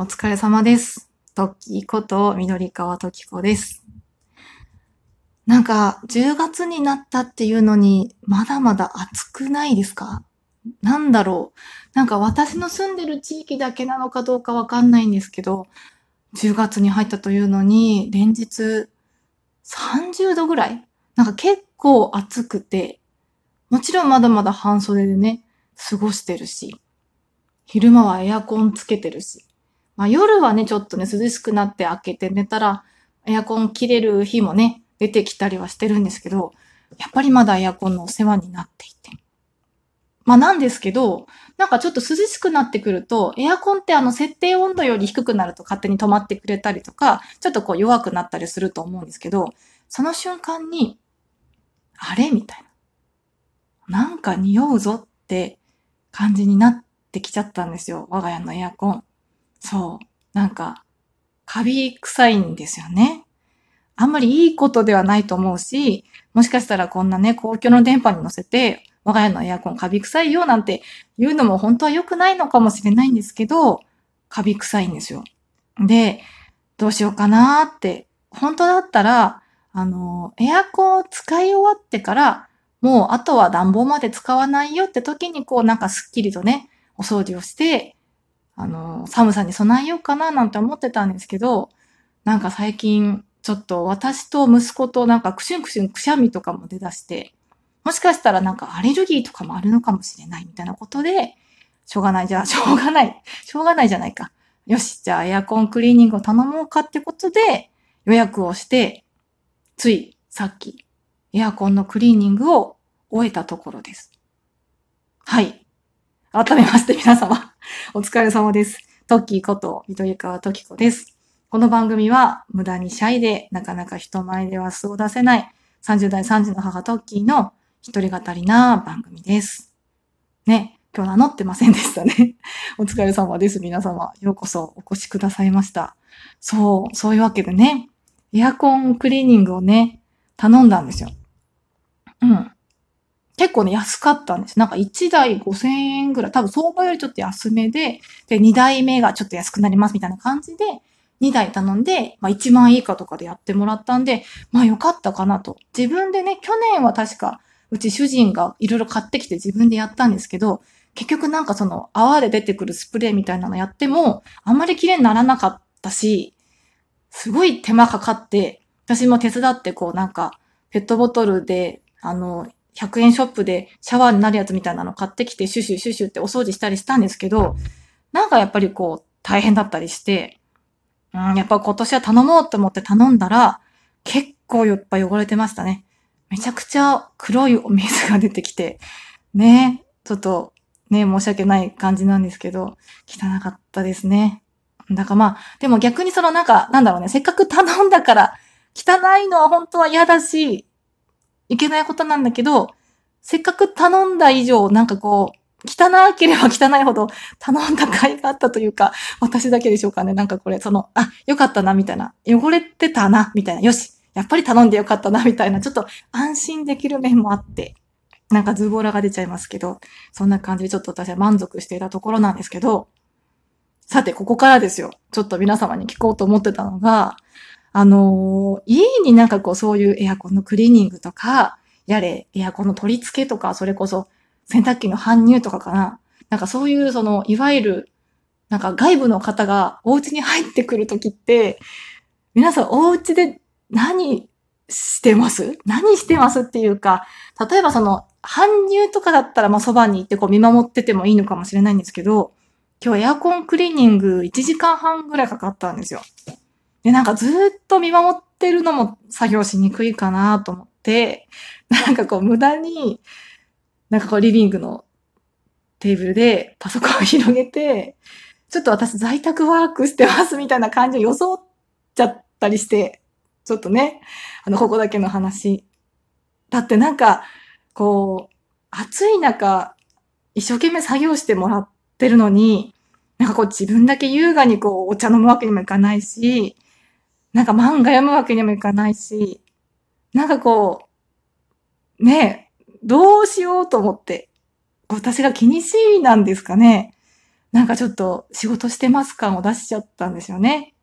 お疲れ様です。トッキーこと緑川トキコです。なんか、10月になったっていうのに、まだまだ暑くないですか？なんだろう。なんか私の住んでる地域だけなのかどうかわかんないんですけど、10月に入ったというのに、連日30度ぐらい？なんか結構暑くて、もちろんまだまだ半袖でね、過ごしてるし、昼間はエアコンつけてるし、まあ夜はね、ちょっとね、涼しくなって開けて寝たら、エアコン切れる日もね、出てきたりはしてるんですけど、やっぱりまだエアコンのお世話になっていて。まあなんですけど、なんかちょっと涼しくなってくると、エアコンってあの設定温度より低くなると勝手に止まってくれたりとか、ちょっとこう弱くなったりすると思うんですけど、その瞬間に、あれみたいな。なんか匂うぞって感じになってきちゃったんですよ。我が家のエアコン。そう。なんか、カビ臭いんですよね。あんまりいいことではないと思うし、もしかしたらこんなね、公共の電波に乗せて、我が家のエアコンカビ臭いよなんて言うのも本当は良くないのかもしれないんですけど、カビ臭いんですよ。で、どうしようかなーって、本当だったら、あの、エアコンを使い終わってから、もうあとは暖房まで使わないよって時にこうなんかスッキリとね、お掃除をして、あの、寒さに備えようかななんて思ってたんですけど、なんか最近、ちょっと私と息子となんかクシュンクシュンくしゃみとかも出だして、もしかしたらなんかアレルギーとかもあるのかもしれないみたいなことで、しょうがない。じゃあ、しょうがない。しょうがないじゃないか。よし、じゃあエアコンクリーニングを頼もうかってことで予約をして、ついさっきエアコンのクリーニングを終えたところです。はい。改めまして皆様、お疲れ様です。トッキーこと緑川トキコです。この番組は無駄にシャイでなかなか人前では素を出せない30代3児の母トッキーの一人語りな番組です。ね、今日名乗ってませんでしたね。お疲れ様です。皆様、ようこそお越しくださいました。そう、そういうわけでね、エアコンクリーニングをね、頼んだんですよ。うん。結構ね、安かったんです。なんか1台5000円ぐらい、多分相場よりちょっと安めで、で、2台目がちょっと安くなりますみたいな感じで、2台頼んで、まあ1万以下とかでやってもらったんで、まあよかったかなと。自分でね、去年は確か、うち主人がいろいろ買ってきて自分でやったんですけど、結局なんかその泡で出てくるスプレーみたいなのやっても、あんまり綺麗にならなかったし、すごい手間かかって、私も手伝ってこうなんか、ペットボトルで、あの、100円ショップでシャワーになるやつみたいなの買ってきて、シュシュシュシュってお掃除したりしたんですけど、なんかやっぱりこう、大変だったりして、うん、やっぱ今年は頼もうと思って頼んだら、結構やっぱ汚れてましたね。めちゃくちゃ黒いお水が出てきて、ね、ちょっと、ね、申し訳ない感じなんですけど、汚かったですね。だからまあ、でも逆にそのなんか、なんだろうね、せっかく頼んだから、汚いのは本当は嫌だし、いけないことなんだけど、せっかく頼んだ以上、なんかこう、汚ければ汚いほど頼んだ甲斐があったというか、私だけでしょうかね。なんかこれ、その、あ、よかったな、みたいな。汚れてたな、みたいな。よし、やっぱり頼んでよかったな、みたいな。ちょっと安心できる面もあって、なんかズボラが出ちゃいますけど、そんな感じでちょっと私は満足していたところなんですけど、さて、ここからですよ。ちょっと皆様に聞こうと思ってたのが、あの家になんかこうそういうエアコンのクリーニングとか、やれ、エアコンの取り付けとか、それこそ洗濯機の搬入とかかな。なんかそういうその、いわゆる、なんか外部の方がお家に入ってくるときって、皆さんお家で何してます？何してますっていうか、例えばその、搬入とかだったらまあそばに行ってこう見守っててもいいのかもしれないんですけど、今日エアコンクリーニング1時間半ぐらいかかったんですよ。で、なんかずっと見守ってるのも作業しにくいかなと思って、なんかこう無駄に、なんかこうリビングのテーブルでパソコンを広げて、ちょっと私在宅ワークしてますみたいな感じを装っちゃったりして、ちょっとね、あの、ここだけの話。だってなんか、こう、暑い中、一生懸命作業してもらってるのに、なんかこう自分だけ優雅にこうお茶飲むわけにもいかないし、なんか漫画読むわけにもいかないし、なんかこう、ねえ、どうしようと思って、私が気にしいなんですかね。なんかちょっと仕事してます感を出しちゃったんですよね。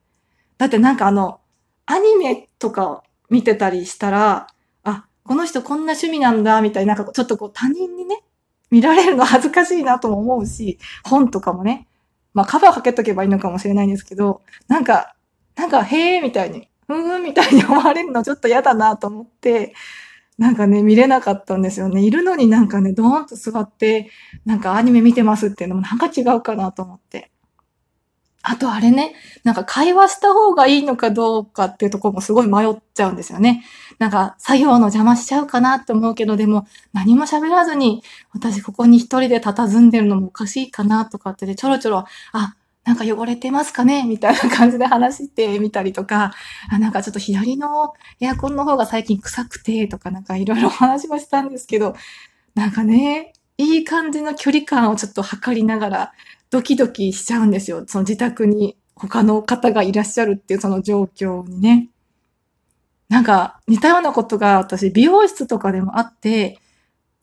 だってなんかあの、アニメとか見てたりしたら、あ、この人こんな趣味なんだ、みたいな、なんかちょっとこう他人にね、見られるの恥ずかしいなとも思うし、本とかもね、まあカバーかけとけばいいのかもしれないんですけど、なんか、なんか、へえ、みたいに、ふーん、みたいに思われるの ちょっと嫌だなと思って、なんかね、見れなかったんですよね。いるのになんかね、ドーンと座って、なんかアニメ見てますっていうのもなんか違うかなと思って。あとあれね、なんか会話した方がいいのかどうかっていうところもすごい迷っちゃうんですよね。なんか作業の邪魔しちゃうかなって思うけど、でも何も喋らずに私ここに一人で佇んでるのもおかしいかなとかってでちょろちょろ、あ、なんか汚れてますかね？みたいな感じで話してみたりとか、あなんかちょっと左のエアコンの方が最近臭くてとかなんかいろいろ話はしたんですけど、なんかね、いい感じの距離感をちょっと測りながらドキドキしちゃうんですよ。その自宅に他の方がいらっしゃるっていうその状況にね。なんか似たようなことが私美容室とかでもあって、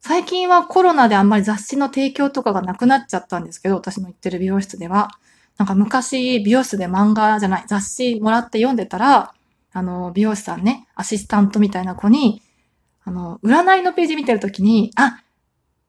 最近はコロナであんまり雑誌の提供とかがなくなっちゃったんですけど、私の行ってる美容室では。なんか昔美容室で漫画じゃない、雑誌もらって読んでたら、あの、美容師さんね、アシスタントみたいな子に、あの、占いのページ見てるときに、あ、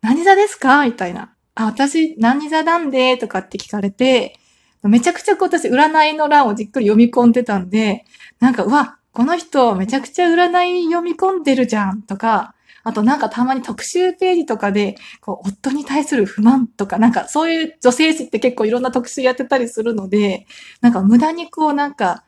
何座ですか？みたいな。あ、私何座なんで？とかって聞かれて、めちゃくちゃこう私占いの欄をじっくり読み込んでたんで、なんか、うわ、この人めちゃくちゃ占い読み込んでるじゃんとか、あとなんかたまに特集ページとかで、こう、夫に対する不満とか、なんかそういう女性誌って結構いろんな特集やってたりするので、なんか無駄にこうなんか、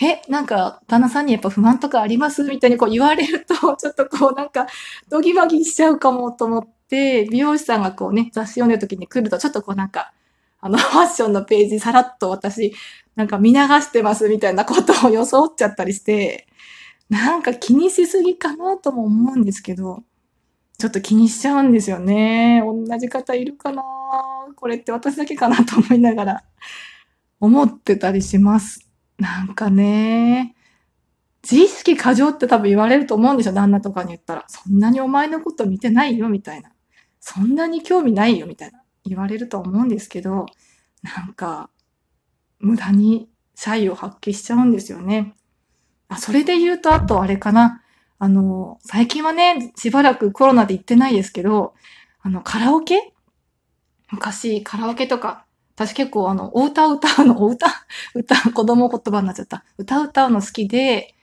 え、なんか、旦那さんにやっぱ不満とかありますみたいにこう言われると、ちょっとこうなんか、ドギマギしちゃうかもと思って、美容師さんがこうね、雑誌読んでる時に来ると、ちょっとこうなんか、あの、ファッションのページさらっと私、なんか見流してますみたいなことを装っちゃったりして、なんか気にしすぎかなとも思うんですけど、ちょっと気にしちゃうんですよね。同じ方いるかな？これって私だけかなと思いながら思ってたりします。なんかね、自意識過剰って多分言われると思うんですよ。旦那とかに言ったら。そんなにお前のこと見てないよみたいな。そんなに興味ないよみたいな。言われると思うんですけど、なんか、無駄に差異を発揮しちゃうんですよね。あ、それで言うと、あとあれかな。あの、最近はね、しばらくコロナで行ってないですけど、あの、カラオケ？昔、カラオケとか、私結構あの、お歌歌うの、お歌 歌、子供言葉になっちゃった。歌歌うの好きで、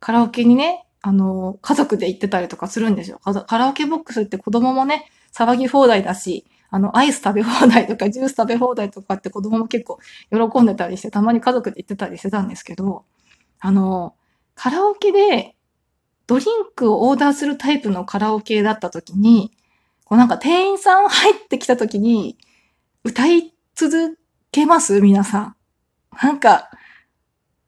カラオケにね、あの、家族で行ってたりとかするんですよ。カラオケボックスって子供もね、騒ぎ放題だし、あの、アイス食べ放題とか、ジュース食べ放題とかって子供も結構喜んでたりして、たまに家族で行ってたりしてたんですけど、あの、カラオケでドリンクをオーダーするタイプのカラオケだった時に、こうなんか店員さん入ってきた時に、歌い続けます？皆さん。なんか、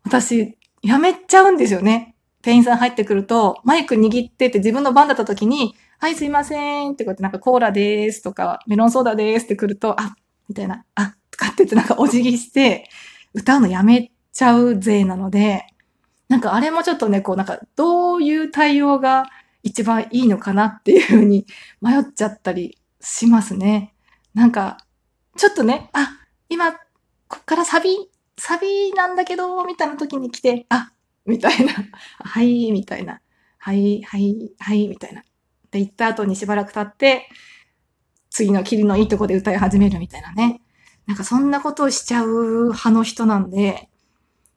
私、やめちゃうんですよね。店員さん入ってくると、マイク握ってて自分の番だった時に、はい、すいませんってこうやってなんかコーラでーすとか、メロンソーダでーすって来ると、あ、みたいな、あ、とかって言ってなんかお辞儀して、歌うのやめちゃうぜなので、なんかあれもちょっとね、こうなんかどういう対応が一番いいのかなっていうふうに迷っちゃったりしますね。なんか、ちょっとね、あ、今、こっからサビ、サビなんだけど、みたいな時に来て、あ、みたいな、はい、みたいな、はい、はい、はい、みたいな。で、行った後にしばらく経って、次のキリのいいとこで歌い始めるみたいなね。なんかそんなことをしちゃう派の人なんで、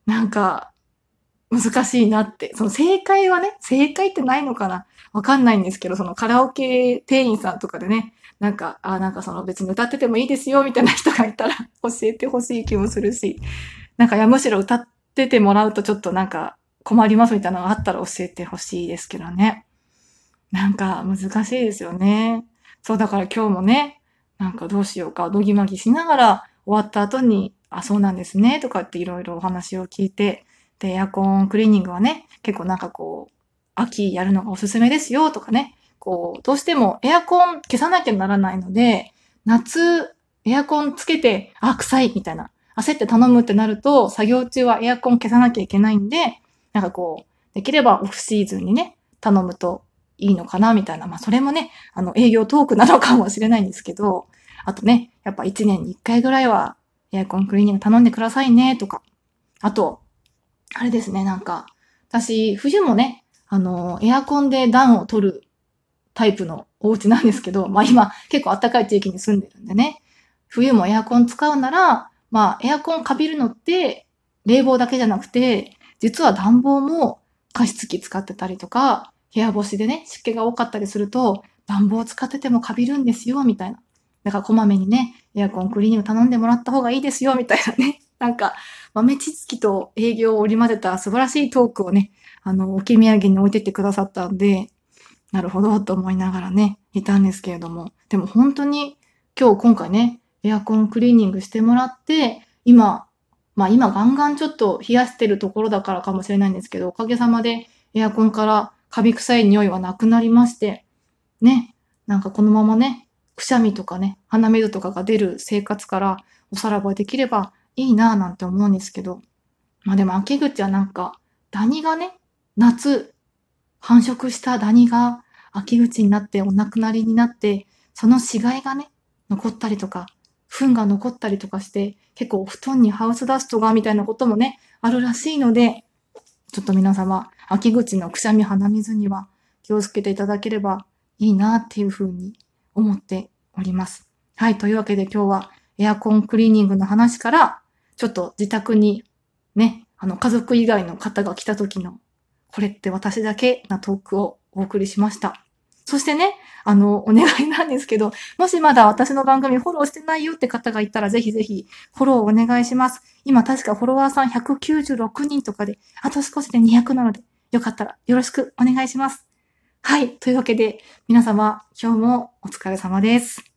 なんか、難しいなって。その正解はね、正解ってないのかな？わかんないんですけど、そのカラオケ店員さんとかでね、なんか、あ、なんかその別に歌っててもいいですよ、みたいな人がいたら 教えてほしい気もするし、なんかいや、むしろ歌っててもらうとちょっとなんか困りますみたいなのがあったら教えてほしいですけどね。なんか難しいですよね。そう、だから今日もね、なんかどうしようか、どぎまぎしながら終わった後に、あ、そうなんですね、とかっていろいろお話を聞いて、で、エアコンクリーニングはね、結構なんかこう、秋やるのがおすすめですよとかね、こう、どうしてもエアコン消さなきゃならないので、夏、エアコンつけて、あ、臭いみたいな。焦って頼むってなると、作業中はエアコン消さなきゃいけないんで、なんかこう、できればオフシーズンにね、頼むといいのかなみたいな。まあ、それもね、あの、営業トークなのかもしれないんですけど、あとね、やっぱ1年に1回ぐらいはエアコンクリーニング頼んでくださいねとか。あと、あれですね、なんか、私、冬もね、あの、エアコンで暖を取るタイプのお家なんですけど、まあ今結構暖かい地域に住んでるんでね、冬もエアコン使うなら、まあエアコンかびるのって冷房だけじゃなくて、実は暖房も加湿器使ってたりとか、部屋干しでね、湿気が多かったりすると、暖房使っててもカビるんですよ、みたいな。だからこまめにね、エアコンクリーニング頼んでもらった方がいいですよ、みたいなね。なんか、豆知識と営業を織り交ぜた素晴らしいトークをね、あの、お気土産に置いてってくださったんで、なるほど、と思いながらね、いたんですけれども。でも本当に、今日今回ね、エアコンクリーニングしてもらって、今、まあ今ガンガンちょっと冷やしてるところだからかもしれないんですけど、おかげさまでエアコンからカビ臭い匂いはなくなりまして、ね、なんかこのままね、くしゃみとかね、鼻水とかが出る生活からおさらばできればいいなぁなんて思うんですけど、まあでも秋口はなんか、ダニがね、夏、繁殖したダニが秋口になってお亡くなりになって、その死骸がね、残ったりとか、糞が残ったりとかして、結構お布団にハウスダストがみたいなこともね、あるらしいので、ちょっと皆様、秋口のくしゃみ鼻水には気をつけていただければいいなっていうふうに思っております。はい。というわけで今日はエアコンクリーニングの話から、ちょっと自宅にね、あの家族以外の方が来た時の、これって私だけなトークをお送りしました。そしてね、あの、お願いなんですけど、もしまだ私の番組フォローしてないよって方がいたら、ぜひぜひフォローお願いします。今確かフォロワーさん196人とかで、あと少しで200なので、よかったらよろしくお願いします。はい。というわけで、皆様、今日もお疲れ様です。